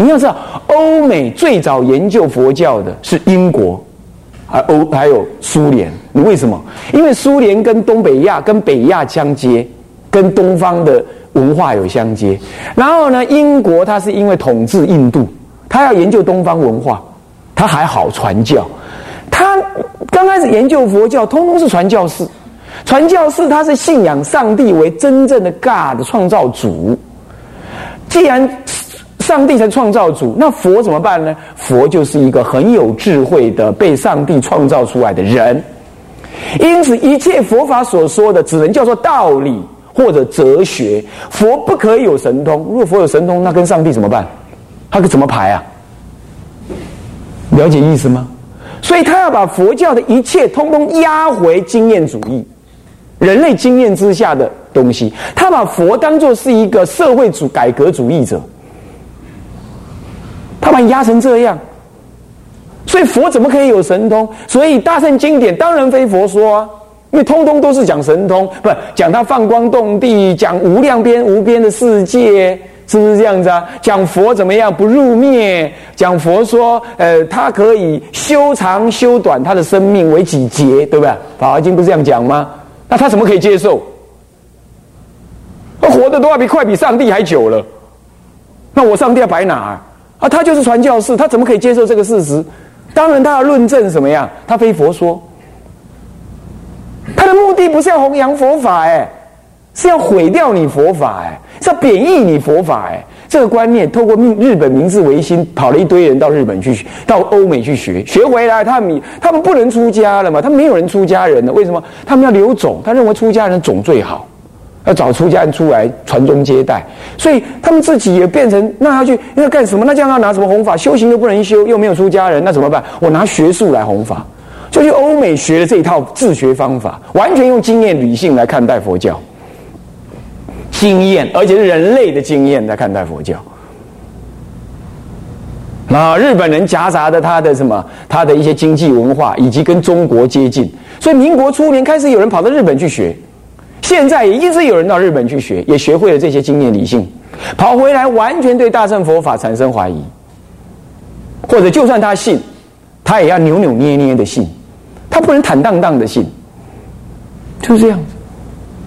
你要知道，欧美最早研究佛教的是英国，还欧还有苏联。你为什么？因为苏联跟东北亚、跟北亚相接，跟东方的文化有相接。然后呢，英国它是因为统治印度，它要研究东方文化，它还好传教。他刚开始研究佛教，通通是传教士。传教士他是信仰上帝为真正的 God 创造主。既然上帝才创造主，那佛怎么办呢？佛就是一个很有智慧的被上帝创造出来的人。因此，一切佛法所说的，只能叫做道理或者哲学。佛不可以有神通。如果佛有神通，那跟上帝怎么办？他可怎么排啊？了解意思吗？所以他要把佛教的一切通通压回经验主义，人类经验之下的东西。他把佛当作是一个社会主改革主义者，把你压成这样。所以佛怎么可以有神通？所以大圣经典当然非佛说啊，因为通通都是讲神通，不讲他放光动地，讲无量边无边的世界。是不是这样子啊？讲佛怎么样不入灭？讲佛说，呃，他可以修长修短他的生命为几劫，对不对？法华经不是这样讲吗？那他怎么可以接受？他活的都要比快比上帝还久了，那我上帝要摆哪儿啊？他就是传教士，他怎么可以接受这个事实？当然，他要论证什么呀？他非佛说，他的目的不是要弘扬佛法，哎。是要毁掉你佛法哎，是要贬义你佛法哎，这个观念透过命日本明治维新跑了一堆人到日本去，到欧美去学，学回来他们他们不能出家了嘛，他们没有人出家人了，为什么？他们要留种，他认为出家人种最好，要找出家人出来传宗接代，所以他们自己也变成那要去要干什么？那这样要拿什么弘法？修行又不能修，又没有出家人，那怎么办？我拿学术来弘法，就去欧美学的这一套自学方法，完全用经验理性来看待佛教。经验，而且是人类的经验来看待佛教。那日本人夹杂的他的什么，他的一些经济文化，以及跟中国接近，所以民国初年开始有人跑到日本去学，现在也一直有人到日本去学，也学会了这些经验理性，跑回来完全对大乘佛法产生怀疑，或者就算他信，他也要扭扭捏捏的信，他不能坦荡荡的信，就是这样子。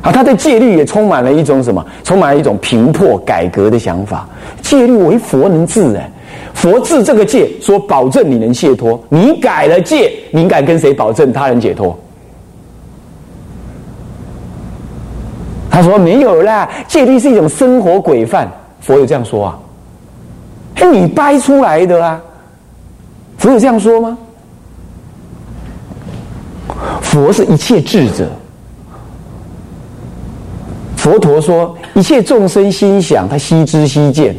啊，他对戒律也充满了一种什么？充满了一种平破改革的想法。戒律为佛能治哎，佛治这个戒，说保证你能解脱。你改了戒，你敢跟谁保证他人解脱？他说没有啦，戒律是一种生活规范。佛有这样说啊？是你掰出来的啊？佛有这样说吗？佛是一切智者。佛陀说：“一切众生心想，他悉知悉见。”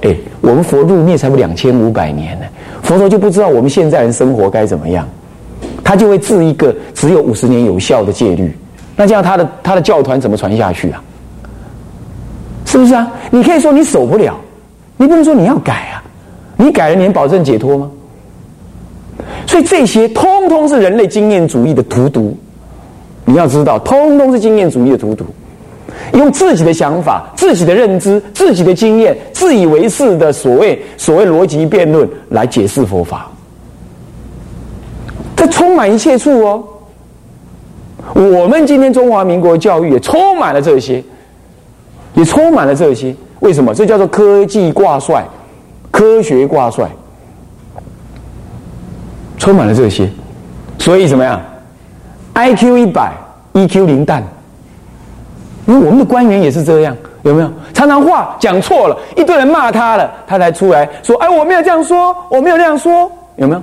哎，我们佛入灭才不两千五百年呢，佛陀就不知道我们现在人生活该怎么样，他就会制一个只有五十年有效的戒律。那这样他的他的教团怎么传下去啊？是不是啊？你可以说你守不了，你不能说你要改啊。你改了，你能保证解脱吗？所以这些通通是人类经验主义的荼毒。你要知道，通通是经验主义的荼毒。用自己的想法、自己的认知、自己的经验、自以为是的所谓所谓逻辑辩论来解释佛法，这充满一切处哦。我们今天中华民国教育也充满了这些，也充满了这些。为什么？这叫做科技挂帅、科学挂帅，充满了这些。所以怎么样？I Q 一百，E Q 零蛋。因为我们的官员也是这样，有没有？常常话讲错了，一堆人骂他了，他才出来说：“哎，我没有这样说，我没有这样说。”有没有？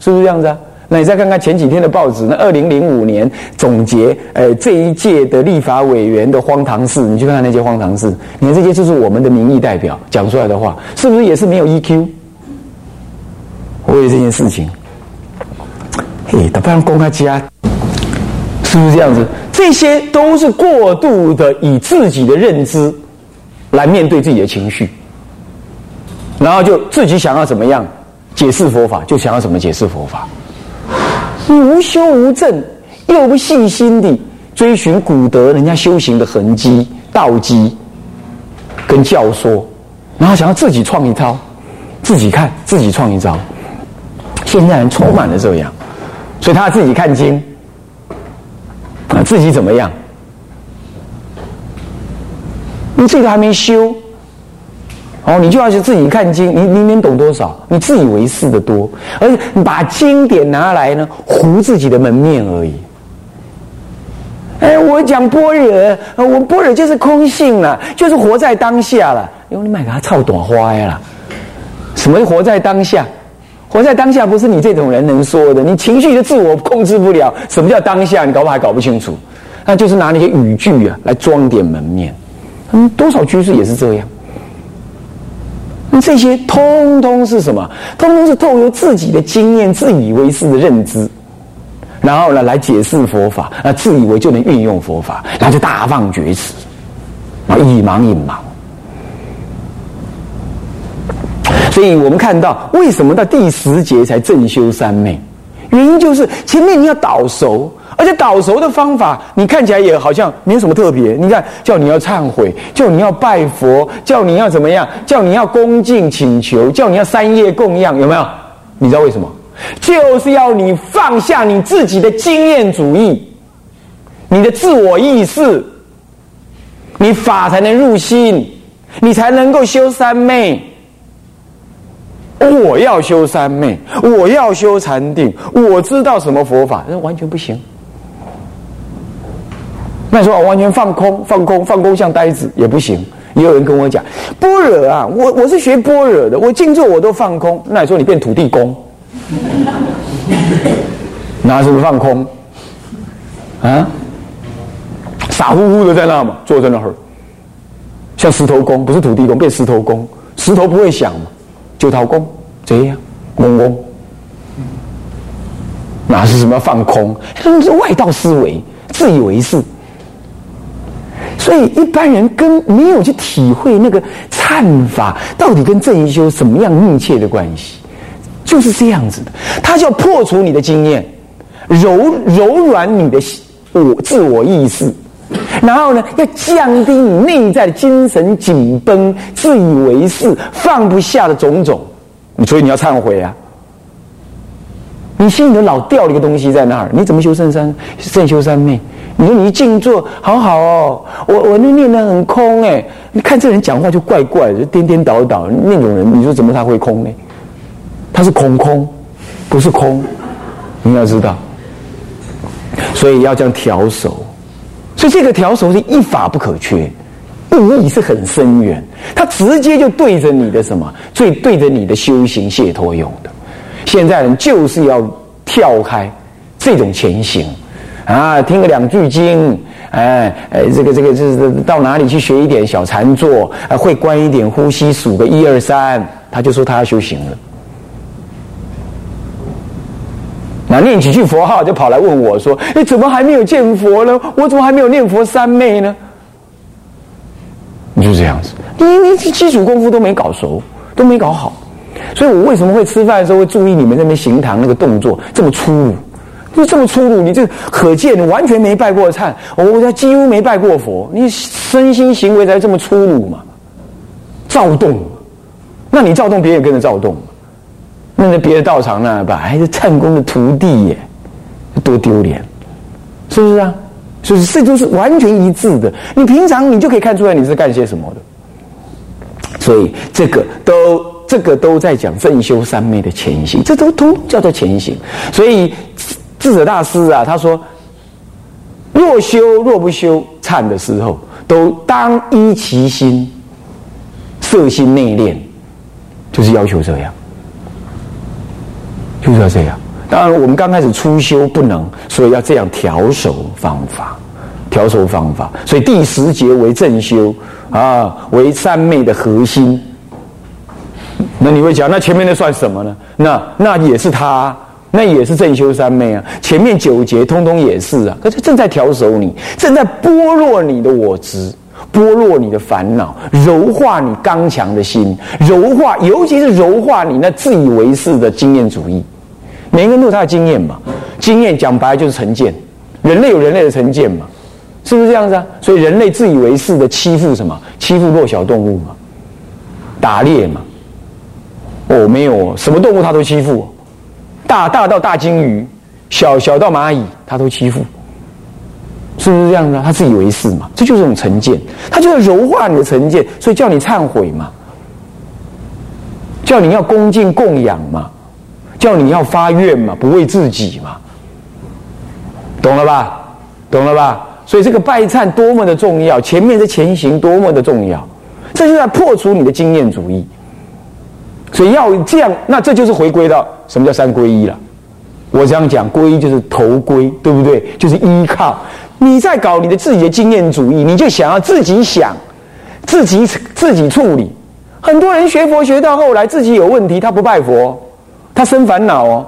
是不是这样子啊？那你再看看前几天的报纸，那二零零五年总结，呃，这一届的立法委员的荒唐事，你去看看那些荒唐事，你看这些就是我们的民意代表讲出来的话，是不是也是没有 EQ？为了这件事情，嘿，他不让公开家。是不是这样子？这些都是过度的以自己的认知来面对自己的情绪，然后就自己想要怎么样解释佛法，就想要怎么解释佛法。你无修无证，又不细心地追寻古德人家修行的痕迹、道基跟教说，然后想要自己创一招，自自己看，自己创一招。现在人充满了这样，所以他自己看经啊，自己怎么样？你这个还没修，哦，你就要去自己看经，你你能懂多少？你自以为是的多，而且把经典拿来呢，糊自己的门面而已。哎，我讲般若，我般若就是空性了，就是活在当下了。因为你买给他操短花呀啦，什么活在当下？活在当下不是你这种人能说的，你情绪的自我控制不了。什么叫当下？你搞不好还搞不清楚。那就是拿那些语句啊来装点门面。嗯，多少居士也是这样。那这些通通是什么？通通是透过自己的经验、自以为是的认知。然后呢，来解释佛法，啊，自以为就能运用佛法，然后就大放厥词，啊，以盲一盲。所以我们看到，为什么到第十节才正修三昧？原因就是前面你要倒熟，而且导熟的方法，你看起来也好像没有什么特别。你看，叫你要忏悔，叫你要拜佛，叫你要怎么样，叫你要恭敬请求，叫你要三业供养，有没有？你知道为什么？就是要你放下你自己的经验主义，你的自我意识，你法才能入心，你才能够修三昧。我要修三昧，我要修禅定，我知道什么佛法，那完全不行。那说我完全放空，放空，放空像呆子也不行。也有人跟我讲，般若啊，我我是学般若的，我静坐我都放空。那你说你变土地公？拿什么放空？啊，傻乎乎的在那嘛，坐在那儿，像石头公，不是土地公，变石头公。石头不会想嘛，九桃公这样，嗡嗡，哪是什么放空？那是外道思维，自以为是。所以一般人跟没有去体会那个忏法到底跟正一修什么样密切的关系。就是这样子的，他就要破除你的经验，柔柔软你的我自我意识，然后呢，要降低你内在的精神紧绷、自以为是、放不下的种种。所以你要忏悔啊！你心里头老掉了一个东西在那儿，你怎么修圣三圣修三昧？你说你一静坐，好好哦，我我那念的很空哎，你看这人讲话就怪怪的，颠颠倒倒那种人，你说怎么他会空呢？他是空空，不是空，你要知道，所以要这样调手，所以这个调手是一法不可缺，意义是很深远，它直接就对着你的什么，最对着你的修行解脱用的。现在人就是要跳开这种前行，啊，听个两句经，哎哎，这个这个这是到哪里去学一点小禅坐，会关一点呼吸，数个一二三，他就说他要修行了。那念几句佛号，就跑来问我说：“你怎么还没有见佛呢？我怎么还没有念佛三昧呢？”你就这样子，你你基础功夫都没搞熟，都没搞好，所以我为什么会吃饭的时候会注意你们那边行堂那个动作这么粗鲁？就这么粗鲁，你这可见你完全没拜过忏，我几乎没拜过佛，你身心行为才这么粗鲁嘛？躁动，那你躁动，别人跟着躁动。那在别的道场那吧，还是唱功的徒弟耶，多丢脸，是不是啊？所以这都是完全一致的。你平常你就可以看出来你是干些什么的。所以这个都这个都在讲正修三昧的前行，这都都叫做前行。所以智者大师啊，他说：若修若不修忏的时候，都当依其心，色心内敛，就是要求这样。就是要这样。当然，我们刚开始初修不能，所以要这样调手方法，调手方法。所以第十节为正修啊，为三昧的核心。那你会讲，那前面的算什么呢？那那也是他，那也是正修三昧啊。前面九节通通也是啊。可是正在调手你，正在剥落你的我执，剥落你的烦恼，柔化你刚强的心，柔化，尤其是柔化你那自以为是的经验主义。每个人都有他的经验嘛，经验讲白就是成见，人类有人类的成见嘛，是不是这样子啊？所以人类自以为是的欺负什么？欺负弱小动物嘛，打猎嘛，哦，没有，什么动物他都欺负，大大到大鲸鱼，小小到蚂蚁，他都欺负，是不是这样子？他自以为是嘛？这就是一种成见，他就要柔化你的成见，所以叫你忏悔嘛，叫你要恭敬供养嘛，叫你要发愿嘛，不为自己嘛，懂了吧？懂了吧？所以这个拜忏多么的重要，前面的前行多么的重要，这就在破除你的经验主义。所以要这样，那这就是回归到什么叫三皈依了。我这样讲，皈依就是头归，对不对？就是依靠。你在搞你的自己的经验主义，你就想要自己想，自己自己处理。很多人学佛学到后来，自己有问题，他不拜佛，他生烦恼哦，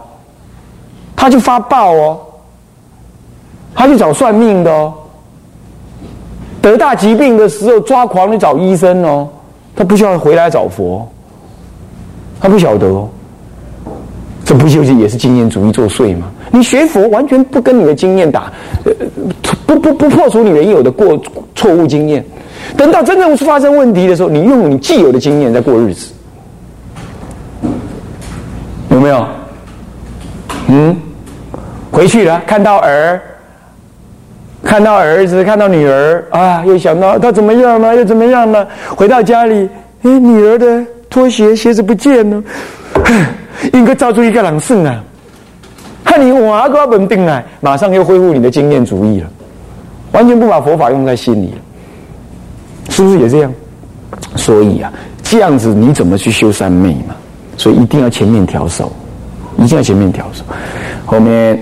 他就发暴哦，他去找算命的哦。得大疾病的时候，抓狂你找医生哦，他不需要回来找佛。他不晓得哦，这不就是也是经验主义作祟吗？你学佛完全不跟你的经验打，呃，不不不破除你原有的过错误经验。等到真正发生问题的时候，你用你既有的经验在过日子，有没有？嗯，回去了，看到儿，看到儿子，看到女儿啊，又想到他怎么样了，又怎么样了？回到家里，哎，女儿的。拖鞋鞋子不见了，应该造出一个人算啊！看你哇个稳定来，马上又恢复你的经验主义了，完全不把佛法用在心里了，是不是也这样？所以啊，这样子你怎么去修三昧嘛？所以一定要前面调手，一定要前面调手，后面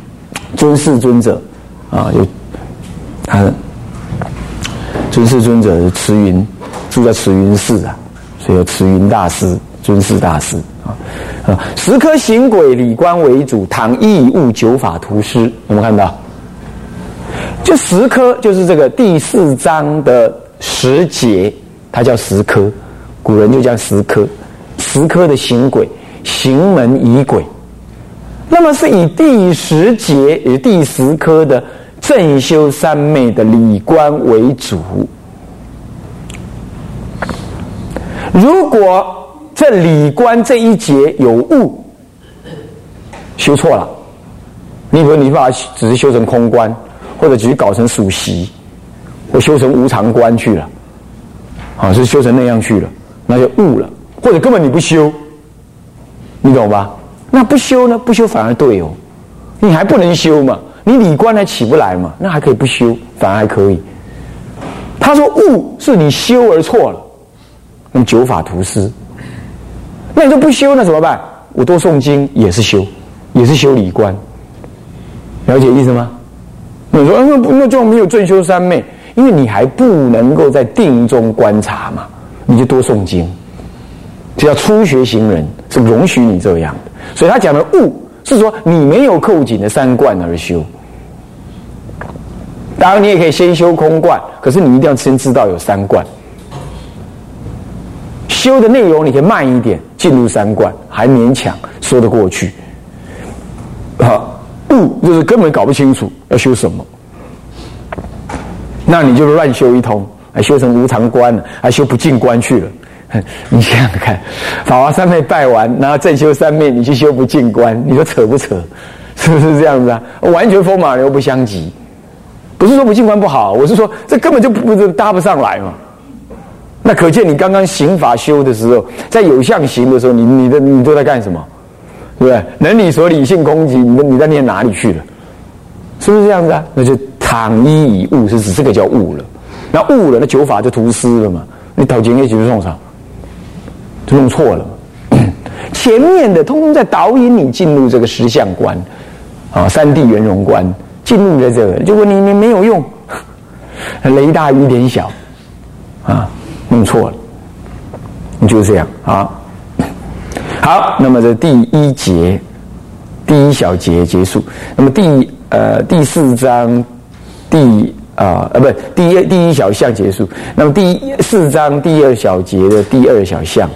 尊师尊者啊，有他尊师尊者慈云住在慈云寺啊。所以有慈云大师、尊师大师啊啊，十颗行轨礼观为主，唐义物九法图师，有没有看到？就十颗，就是这个第四章的十节，它叫十颗，古人就叫十颗，十颗的行轨、行门仪轨，那么是以第十节，也第十颗的正修三昧的理观为主。如果这理观这一节有误，修错了，你比如你把它只是修成空观，或者只是搞成属习，或修成无常观去了，啊，是修成那样去了，那就误了，或者根本你不修，你懂吧？那不修呢？不修反而对哦，你还不能修嘛？你理观还起不来嘛？那还可以不修，反而还可以。他说误是你修而错了。用九法图师，那你就不修，那怎么办？我多诵经也是修，也是修理观，了解意思吗？你说那那就没有正修三昧，因为你还不能够在定中观察嘛，你就多诵经。只要初学行人是容许你这样的，所以他讲的悟是说你没有扣紧的三观而修。当然你也可以先修空观，可是你一定要先知道有三观。修的内容你可以慢一点进入三观，还勉强说得过去。好，悟就是根本搞不清楚要修什么，那你就乱修一通，还修成无常观了，还修不进观去了。你想想看，法华三昧拜完，然后再修三昧，你去修不进观，你说扯不扯？是不是这样子啊？完全风马牛不相及。不是说不进观不好，我是说这根本就不搭不上来嘛。那可见你刚刚行法修的时候，在有相行的时候，你你的你都在干什么？对不对？能理所理性空寂，你你在念哪里去了？是不是这样子啊？那就躺一以悟，是指这个叫悟了。那悟了，那九法就图失了嘛？你导经业就弄啥？就弄错了。前面的通通在导引你进入这个实相观啊，三地圆融观，进入在这个，结果你你没有用，雷大雨点小啊。弄错了，你就是这样啊。好，那么这第一节第一小节结束。那么第呃第四章第啊呃不第一第一小项结束。那么第四章第二小节的第二小项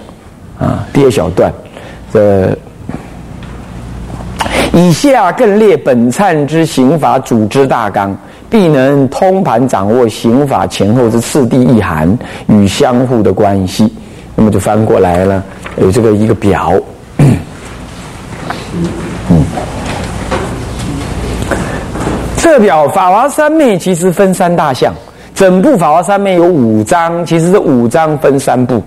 啊第二小段，这以下更列本忏之刑法组织大纲。必能通盘掌握刑法前后之次第意涵与相互的关系。那么就翻过来了，有这个一个表。嗯，这表《法华三昧》其实分三大项，整部《法华三昧》有五章，其实这五章分三部。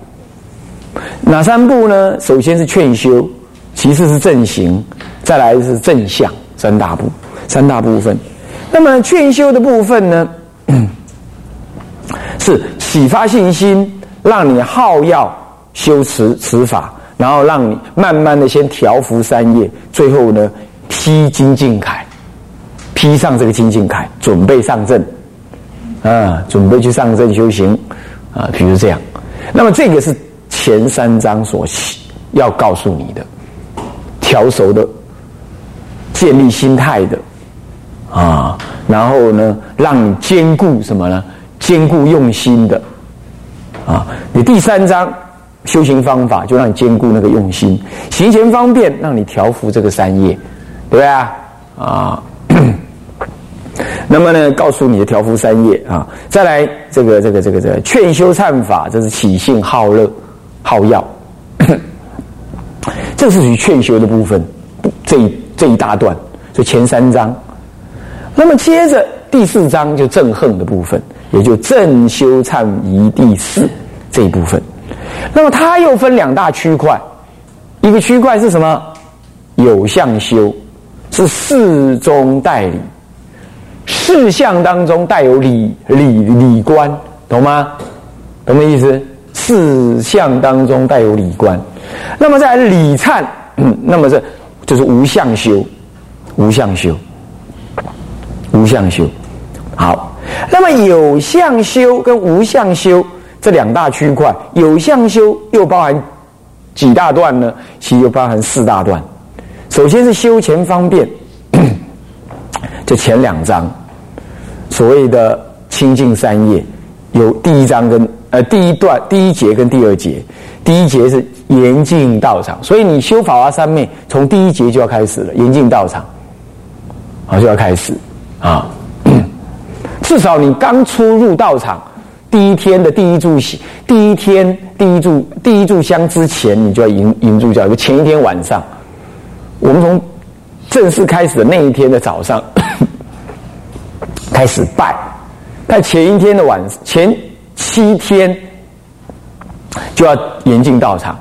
哪三部呢？首先是劝修，其次是正行，再来是正向，三大部，三大部分。那么劝修的部分呢，是启发信心，让你好要修持持法。然后让你慢慢的先调伏三业，最后呢披金镜铠，披上这个金镜铠，准备上阵，啊，准备去上阵修行，啊，比如这样。那么这个是前三章所要告诉你的，调熟的，建立心态的，啊，然后呢，让你兼顾什么呢？兼顾用心的，啊，你第三章。修行方法就让你兼顾那个用心，行前方便让你调伏这个三业，对不对啊？啊，那么呢，告诉你的调伏三业啊，再来这个这个这个这个劝修忏法，这是起性好乐好药，这是属于劝修的部分，这一这一大段，这前三章。那么接着第四章就正恨的部分，也就正修忏仪第四这一部分。那么它又分两大区块，一个区块是什么？有相修，是事中代理，事项当中带有理理理观，懂吗？懂的意思？事项当中带有理观。那么在理忏，那么这就是无相修，无相修，无相修。好，那么有相修跟无相修。这两大区块有相修又包含几大段呢？其实又包含四大段。首先是修前方便，这前两章所谓的清净三业，有第一章跟呃第一段第一节跟第二节。第一节是严禁道场，所以你修法华三昧，从第一节就要开始了，严禁道场，好就要开始啊。至少你刚出入道场。第一天的第一炷香，第一天第一炷第一炷香之前，你就要迎迎住教。就前一天晚上，我们从正式开始的那一天的早上 开始拜，在前一天的晚前七天就要严禁道场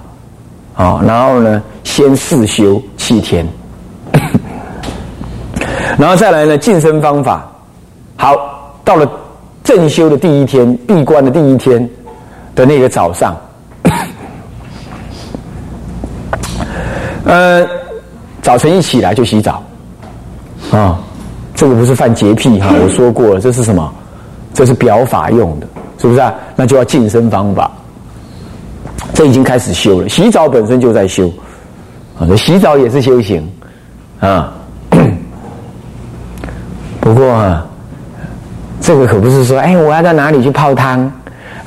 啊，然后呢，先试修七天，然后再来呢，晋升方法。好，到了。正修的第一天，闭关的第一天的那个早上，呃，早晨一起来就洗澡，啊，这个不是犯洁癖哈，我说过了，这是什么？这是表法用的，是不是啊？那就要晋升方法，这已经开始修了。洗澡本身就在修，啊，洗澡也是修行，啊，不过啊。这个可不是说，哎，我要到哪里去泡汤，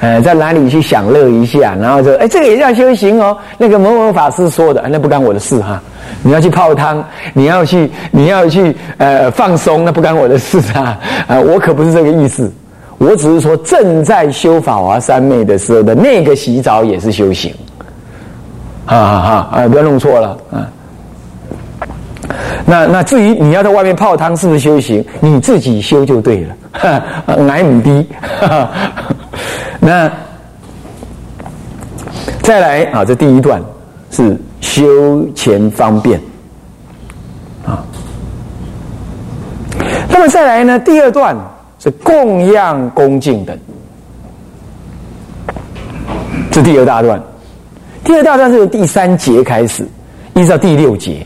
呃，在哪里去享乐一下，然后说，哎，这个也叫修行哦。那个某某法师说的，那不干我的事哈。你要去泡汤，你要去，你要去，呃，放松，那不干我的事啊。啊，我可不是这个意思，我只是说正在修法华三昧的时候的那个洗澡也是修行。啊啊啊！不要弄错了啊。那那至于你要在外面泡汤是不是修行，你自己修就对了。矮母低，那再来啊，这第一段是修前方便啊。那么再来呢，第二段是供养恭敬等，这第二大段。第二大段是由第三节开始，一直到第六节。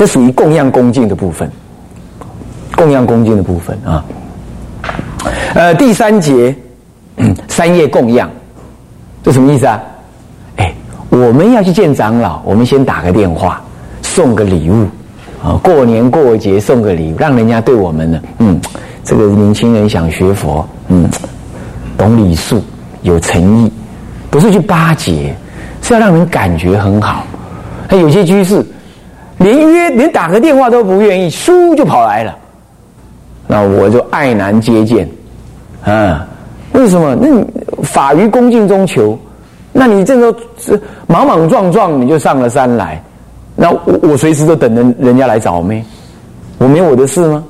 这属于供养恭敬的部分，供养恭敬的部分啊。呃，第三节三业供养，这什么意思啊？哎，我们要去见长老，我们先打个电话，送个礼物啊。过年过节送个礼物，让人家对我们呢，嗯，这个年轻人想学佛，嗯，懂礼数，有诚意，不是去巴结，是要让人感觉很好。有些居士。连约连打个电话都不愿意，嗖就跑来了，那我就爱难接见，啊，为什么？那你法于恭敬中求，那你这个是莽莽撞撞，你就上了山来，那我我随时都等着人家来找没？我没有我的事吗？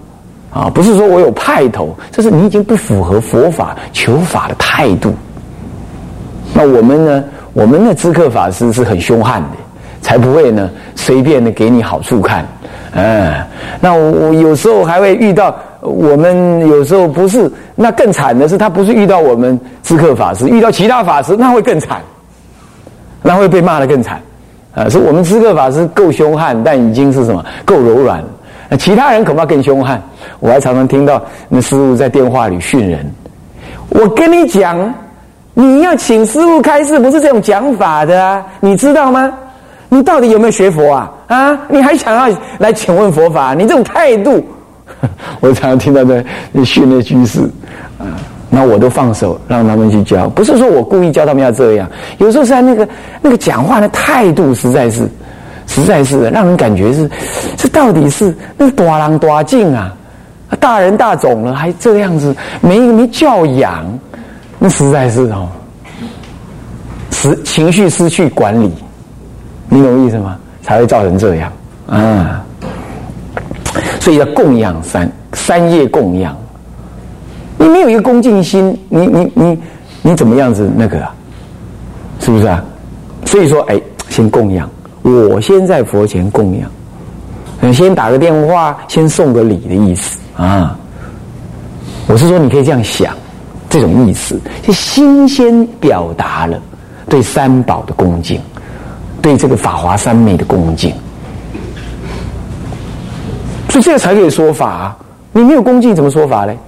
啊，不是说我有派头，这是你已经不符合佛法求法的态度。那我们呢？我们的知客法师是很凶悍的，才不会呢随便的给你好处看。嗯，那我我有时候还会遇到，我们有时候不是，那更惨的是，他不是遇到我们知客法师，遇到其他法师，那会更惨，那会被骂的更惨。啊，是我们知客法师够凶悍，但已经是什么够柔软，那其他人恐怕更凶悍。我还常常听到那师傅在电话里训人，我跟你讲，你要请师傅开示，不是这种讲法的，你知道吗？你到底有没有学佛啊？啊，你还想要来请问佛法？你这种态度，我常常听到在训练居士啊，那我都放手让他们去教，不是说我故意教他们要这样。有时候是在那个那个讲话的态度，实在是，实在是让人感觉是，这到底是那个大狼大境啊，大人大种了还这样子，没没教养，那实在是哦，失情绪失去管理。你懂意思吗？才会造成这样啊！所以要供养三三业供养，你没有一个恭敬心，你你你你怎么样子那个啊？是不是啊？所以说，哎，先供养，我先在佛前供养，先打个电话，先送个礼的意思啊。我是说，你可以这样想，这种意思，就新鲜表达了对三宝的恭敬。对这个法华三昧的恭敬，所以这个才可以说法。你没有恭敬，怎么说法嘞？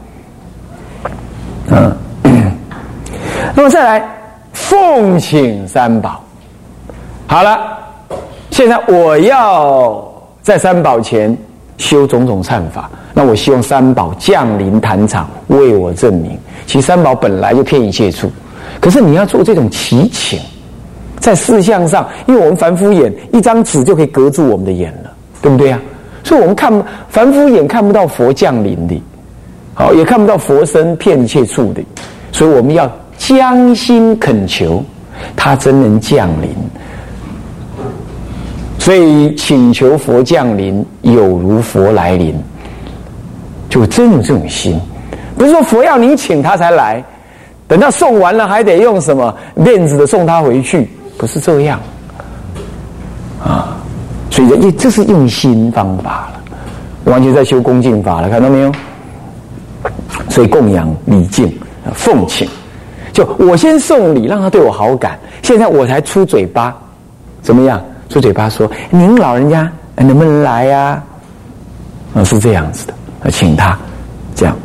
嗯，那么再来奉请三宝。好了，现在我要在三宝前修种种忏法，那我希望三宝降临坛场为我证明。其实三宝本来就偏一切处，可是你要做这种祈请。在四相上，因为我们凡夫眼一张纸就可以隔住我们的眼了，对不对啊？所以我们看凡夫眼看不到佛降临的，好也看不到佛身片切处的，所以我们要将心恳求，他真能降临。所以请求佛降临，有如佛来临，就真有这种心，不是说佛要你请他才来，等到送完了还得用什么面子的送他回去。不是这样啊，所以这这是用心方法了，完全在修恭敬法了，看到没有？所以供养礼敬奉请，就我先送礼，让他对我好感，现在我才出嘴巴，怎么样？出嘴巴说您老人家能不能来呀？啊，是这样子的，请他这样，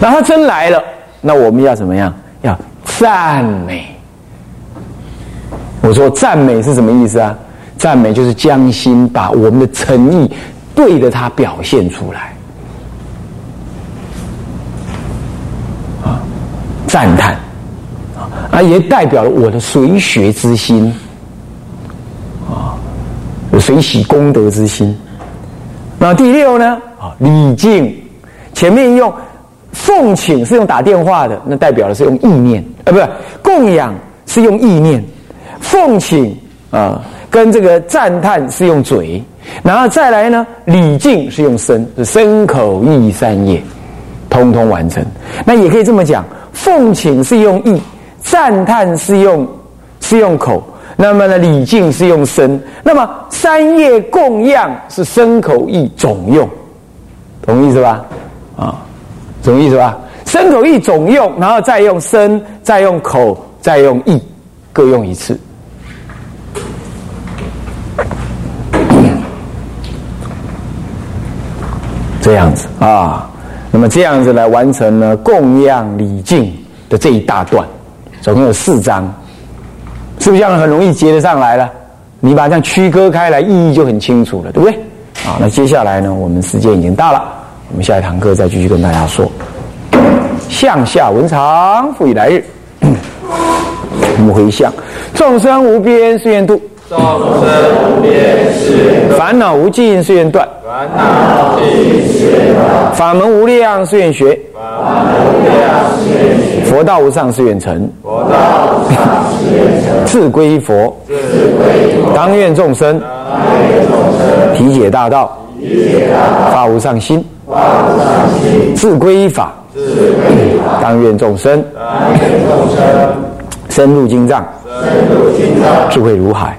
然后他真来了，那我们要怎么样？要赞美。我说赞美是什么意思啊？赞美就是将心把我们的诚意对着他表现出来，啊，赞叹，啊，也代表了我的随学之心，啊，我随喜功德之心。那第六呢？啊，礼敬，前面用奉请是用打电话的，那代表的是用意念，啊，不是供养是用意念。奉请啊，跟这个赞叹是用嘴，然后再来呢，礼敬是用身，是身口意三业，通通完成。那也可以这么讲，奉请是用意，赞叹是用是用口，那么呢，礼敬是用身，那么三业供养是身口意总用，同意是吧？啊，懂意思吧？身口意总用，然后再用身，再用口，再用意，各用一次。这样子啊，那么这样子来完成了供养礼敬的这一大段，总共有四章，是不是这样很容易接得上来了？你把这样区隔开来，意义就很清楚了，对不对？啊，那接下来呢，我们时间已经到了，我们下一堂课再继续跟大家说。向下文长，复以来日，我们回向众生无边誓愿度。众生无边誓愿断，烦恼无尽誓愿断，烦恼无尽誓愿断，法门无量誓愿学，法门无量誓愿学，佛道无上誓愿成，佛道无上誓愿成，自归依佛，自归佛，当愿众生。当愿众生。体解大道，体解大道，发无上心，发无上心，自归依法，自归法，当愿众生。当愿众生。深入经藏，深入经藏，智慧如海，